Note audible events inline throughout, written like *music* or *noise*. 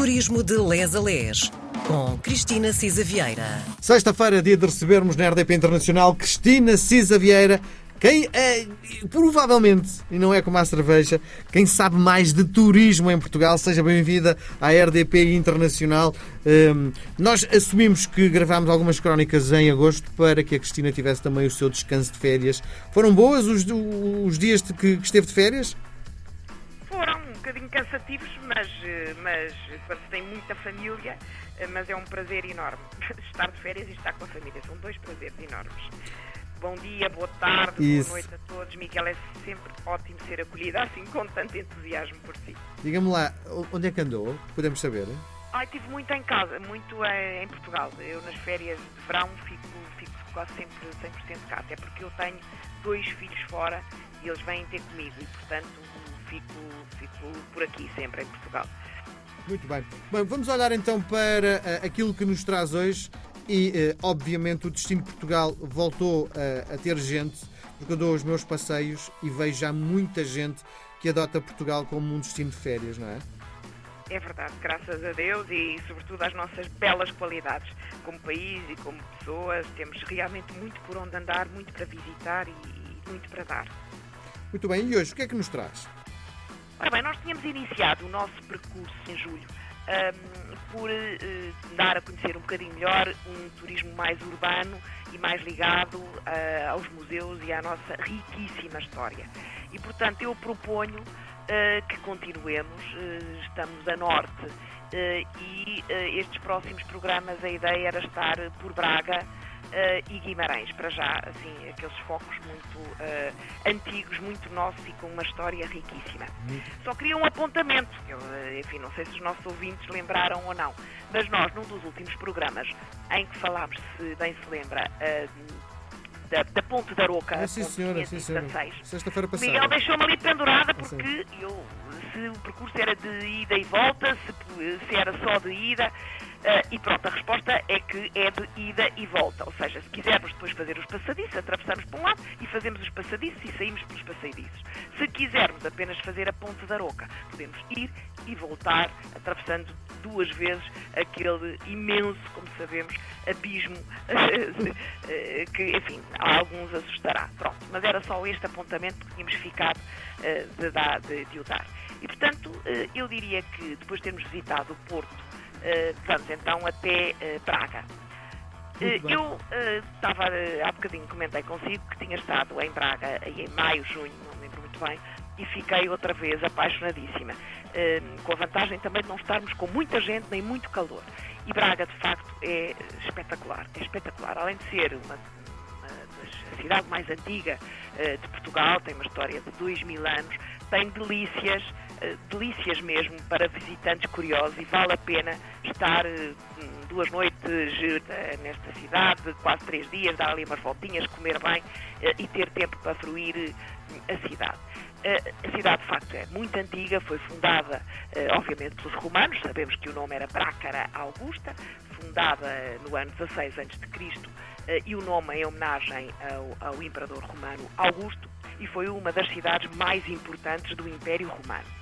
Turismo de Les a Les, com Cristina Cisa Vieira. Sexta-feira, dia de recebermos na RDP Internacional Cristina Cisa Vieira. Quem é, provavelmente, e não é como a cerveja, quem sabe mais de turismo em Portugal, seja bem-vinda à RDP Internacional. Um, nós assumimos que gravámos algumas crónicas em agosto para que a Cristina tivesse também o seu descanso de férias. Foram boas os, os dias que, que esteve de férias? Um bocadinho cansativos, mas, mas quando se tem muita família, mas é um prazer enorme *laughs* estar de férias e estar com a família. São dois prazeres enormes. Bom dia, boa tarde, Isso. boa noite a todos. Miguel, é sempre ótimo ser acolhida assim com tanto entusiasmo por si. Diga-me lá, onde é que andou? Podemos saber? Ai, tive muito em casa, muito eh, em Portugal. Eu nas férias de verão fico, fico quase sempre 100% cá, até porque eu tenho dois filhos fora e eles vêm ter comigo e, portanto, fico, fico por aqui sempre em Portugal. Muito bem. Bem, vamos olhar então para uh, aquilo que nos traz hoje e, uh, obviamente, o Destino Portugal voltou uh, a ter gente, porque eu dou os meus passeios e vejo já muita gente que adota Portugal como um destino de férias, não é? É verdade, graças a Deus e sobretudo às nossas belas qualidades como país e como pessoas. Temos realmente muito por onde andar, muito para visitar e, e muito para dar. Muito bem, e hoje o que é que nos traz? Ora bem, nós tínhamos iniciado o nosso percurso em julho um, por uh, dar a conhecer um bocadinho melhor um turismo mais urbano e mais ligado uh, aos museus e à nossa riquíssima história. E, portanto, eu proponho uh, que continuemos, estamos a norte e estes próximos programas a ideia era estar por Braga e Guimarães, para já, assim, aqueles focos muito uh, antigos, muito nossos e com uma história riquíssima. Só queria um apontamento, eu, enfim, não sei se os nossos ouvintes lembraram ou não, mas nós, num dos últimos programas em que falámos, se bem se lembra, da, da, Ponte da Roca, ah, sim, senhora, sim, senhora. Sexta-feira passada. Miguel deixou-me ali pendurada porque eu, se o percurso era de ida e volta, se, se era só de ida, Uh, e pronto, a resposta é que é de ida e volta. Ou seja, se quisermos depois fazer os passadiços, atravessamos por um lado e fazemos os passadiços e saímos pelos passadiços. Se quisermos apenas fazer a Ponte da Roca, podemos ir e voltar, atravessando duas vezes aquele imenso, como sabemos, abismo *laughs* que, enfim, a alguns assustará. Pronto, mas era só este apontamento que tínhamos ficado uh, de, de, de o dar. E, portanto, uh, eu diria que depois de termos visitado o Porto, vamos então até Braga. Uh, eu estava, há bocadinho comentei consigo que tinha estado em Braga em maio, junho, não me lembro muito bem, e fiquei outra vez apaixonadíssima. com a vantagem também de não estarmos com muita gente nem muito calor. E Braga, de facto, é espetacular. É espetacular. Além de ser uma, uma, a cidade mais antiga de Portugal, tem uma história de dois mil anos, tem delícias delícias mesmo para visitantes curiosos e vale a pena estar eh, duas noites eh, nesta cidade, quase três dias, dar ali umas voltinhas, comer bem eh, e ter tempo para fruir a cidade. A cidade, de facto, é muito antiga, foi fundada, obviamente, pelos romanos, sabemos que o nome era Brácara Augusta, fundada no ano 16 a.C., e o nome em homenagem ao, ao imperador romano Augusto, e foi uma das cidades mais importantes do Império Romano.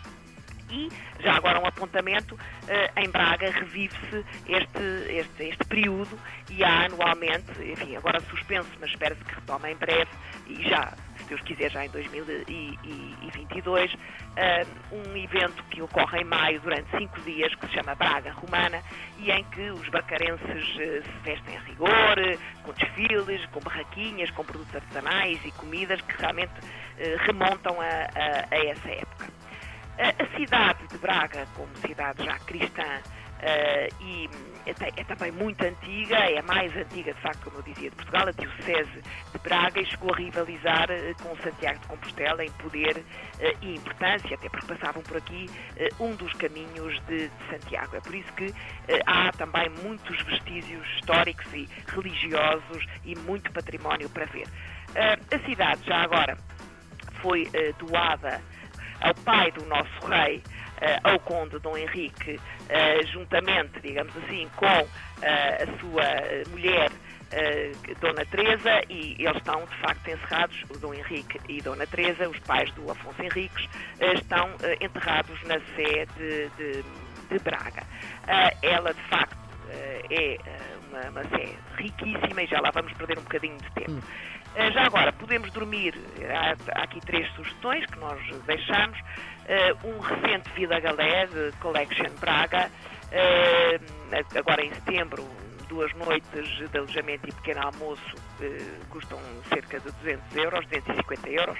E, já agora um apontamento, eh, em Braga revive-se este, este, este período e há anualmente, enfim, agora suspenso, mas espera-se que retome em breve e já, se Deus quiser, já em 2022, eh, um evento que ocorre em maio durante cinco dias, que se chama Braga Romana, e em que os bracarenses eh, se vestem a rigor, com desfiles, com barraquinhas, com produtos artesanais e comidas que realmente remontam a, a, a essa época. A cidade de Braga, como cidade já cristã, Uh, e é, é, também muito antiga, é a mais antiga, de facto, como eu dizia, de Portugal, a Diocese de Braga, e chegou a rivalizar uh, com Santiago de Compostela em poder uh, e importância, até porque passavam por aqui um dos caminhos de, de, Santiago. É por isso que há também muitos vestígios históricos e religiosos e muito património para ver. a cidade, já agora, foi doada ao pai do nosso rei, uh, ao conde Dom Henrique, uh, juntamente, digamos assim, com uh, a sua mulher, Dona Teresa, e eles estão, de facto, encerrados, o Dom Henrique e Dona Teresa, os pais do Afonso Henriques, estão enterrados na Sé de, de, de Braga. ela, de facto, é uma, uma sé riquíssima e já lá vamos perder um bocadinho de tempo. Hum. Já agora, podemos dormir, há, há, aqui três sugestões que nós deixamos. Um recente Vida Galé de Collection Braga, agora em setembro, duas noites de alojamento e pequeno almoço custam cerca de 200 euros, 250 euros,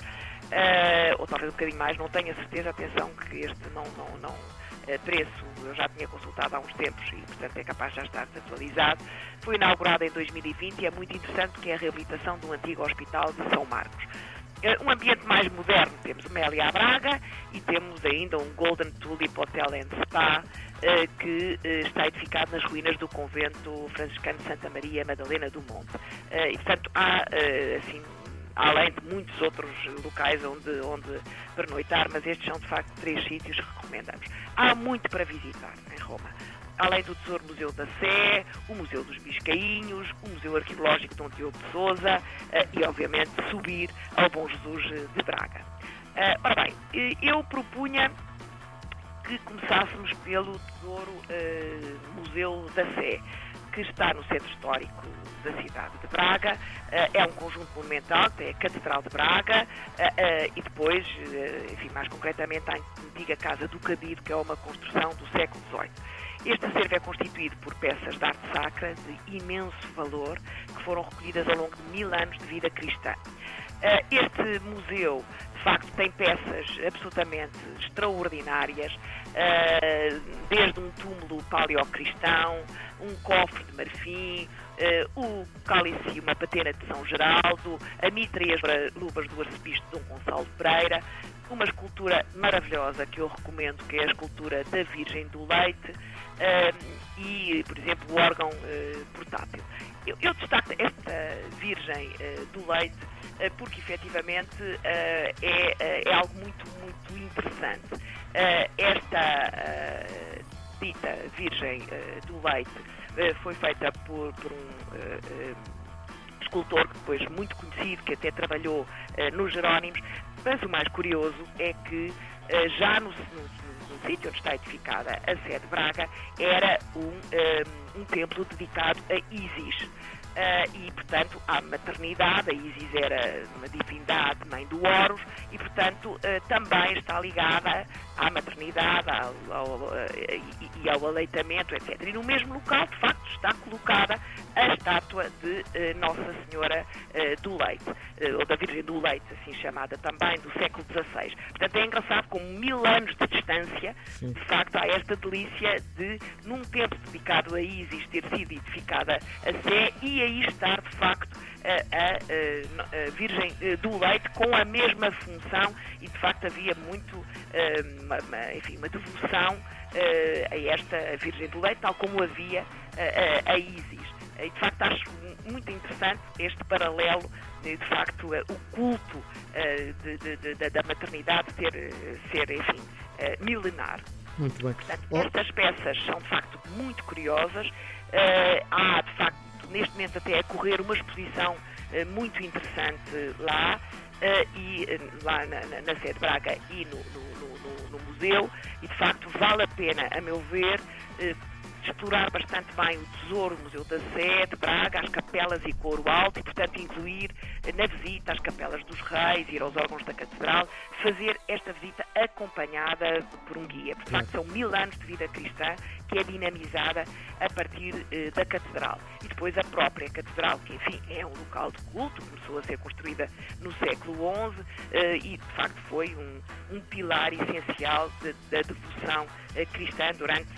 ou talvez um bocadinho mais, não tenho a certeza, atenção que este não, não, não preço eu já tinha consultado há uns tempos e, portanto, é capaz de já estar desatualizado. Foi inaugurado em 2020 e é muito interessante porque é a reabilitação um antigo hospital de São Marcos. Eh, um ambiente mais moderno, temos o Mélia Braga e temos ainda um Golden Tulip Hotel and Spa eh, que eh, está edificado nas ruínas do convento franciscano de Santa Maria Madalena do Monte. E, portanto, há, assim, além de muitos outros locais onde, onde pernoitar, mas estes são de facto três sítios que recomendamos. Há muito para visitar em Roma. Além do Tesouro Museu da Sé, o Museu dos Biscainhos, o Museu Arqueológico Dom Diogo de Souza eh, e, obviamente, subir ao Bom Jesus de Braga. Eh, ora bem, eh, eu propunha que começássemos pelo Tesouro Museu da Sé que está no centro histórico da cidade de Braga. Eh, é um conjunto monumental, que é a Catedral de Braga, eh, eh, e depois, enfim, mais concretamente, a antiga Casa do Cabido, que é uma construção do século XVIII. Este acervo é constituído por peças de arte sacra de imenso valor, que foram recolhidas ao longo de mil anos de vida cristã. Este museu de facto tem peças absolutamente extraordinárias, uh, desde um túmulo paleocristão, um cofre de marfim, uh, o cálice e uma patena de São Geraldo, a mitra e as luvas do arcebispo Dom Gonçalo Pereira, uma escultura maravilhosa que eu recomendo, que é a escultura da Virgem do Leite, uh, e, por exemplo, o órgão portátil. Eu, eu, destaco esta Virgem do Leite eh, porque efetivamente eh, é, eh, é algo muito, muito interessante. Esta dita Virgem do Leite foi feita por, por um escultor depois muito conhecido, que até trabalhou nos Jerónimos, mas o mais curioso é que já no, no, no sítio onde está edificada a sede de Braga era um, um, um templo dedicado a Isis. Uh, e, portanto, à maternidade, a Isis era uma divindade, mãe do Horus, e, portanto, uh, também está ligada à maternidade ao, ao, uh, e, ao aleitamento, etc. E no mesmo local, de facto, está colocada a estátua de Nossa Senhora do Leite, ou da Virgem do Leite, assim chamada também, do século XVI. Portanto, é engraçado como mil anos de distância, Sim. de facto, há esta delícia de, num tempo dedicado a Isis, ter sido edificada a Sé e aí estar, de facto, a, a, a, Virgem eh, do Leite com a mesma função e, de facto, havia muito, eh, uma, uma, enfim, uma devoção eh, a esta Virgem do Leite, tal como havia a, a Isis. E, de facto, acho muito interessante este paralelo, de, facto, o culto de, de, de, da maternidade ser, ser enfim, milenar. Muito bem. Portanto, estas peças são, de facto, muito curiosas. há, de facto, neste momento até a correr uma exposição uh, muito interessante lá, uh, e uh, lá na, na, na sede Braga e no, no, no, no, museu, e de facto vale a pena, a meu ver, explorar bastante bem o tesouro, o Museu da Sé, de Braga, as capelas e Coro Alto, e, portanto, incluir na visita às capelas dos reis, ir aos órgãos da catedral, fazer esta visita acompanhada por um guia. Porque, de facto, são mil anos de vida cristã que é dinamizada a partir eh, da catedral. E depois a própria catedral, que, enfim, é um local de culto, começou a ser construída no século XI eh, e, de facto, foi um, um pilar essencial da de, devoção eh, cristã durante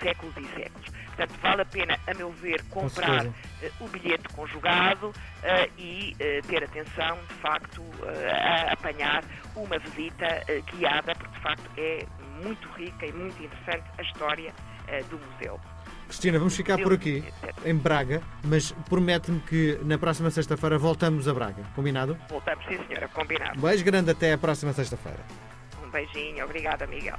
séculos e séculos. Portanto, vale a pena, a meu ver, comprar uh, o bilhete conjugado uh, e uh, ter atenção, de facto, a apanhar uma visita guiada, porque de facto é muito rica e muito interessante a história do museu. Cristina, vamos ficar por aqui, em Braga, mas promete-me que na próxima sexta-feira voltamos a Braga. Combinado? Voltamos, sim, senhora, combinado. Um beijo grande até a próxima sexta-feira. Um beijinho, obrigada, Miguel.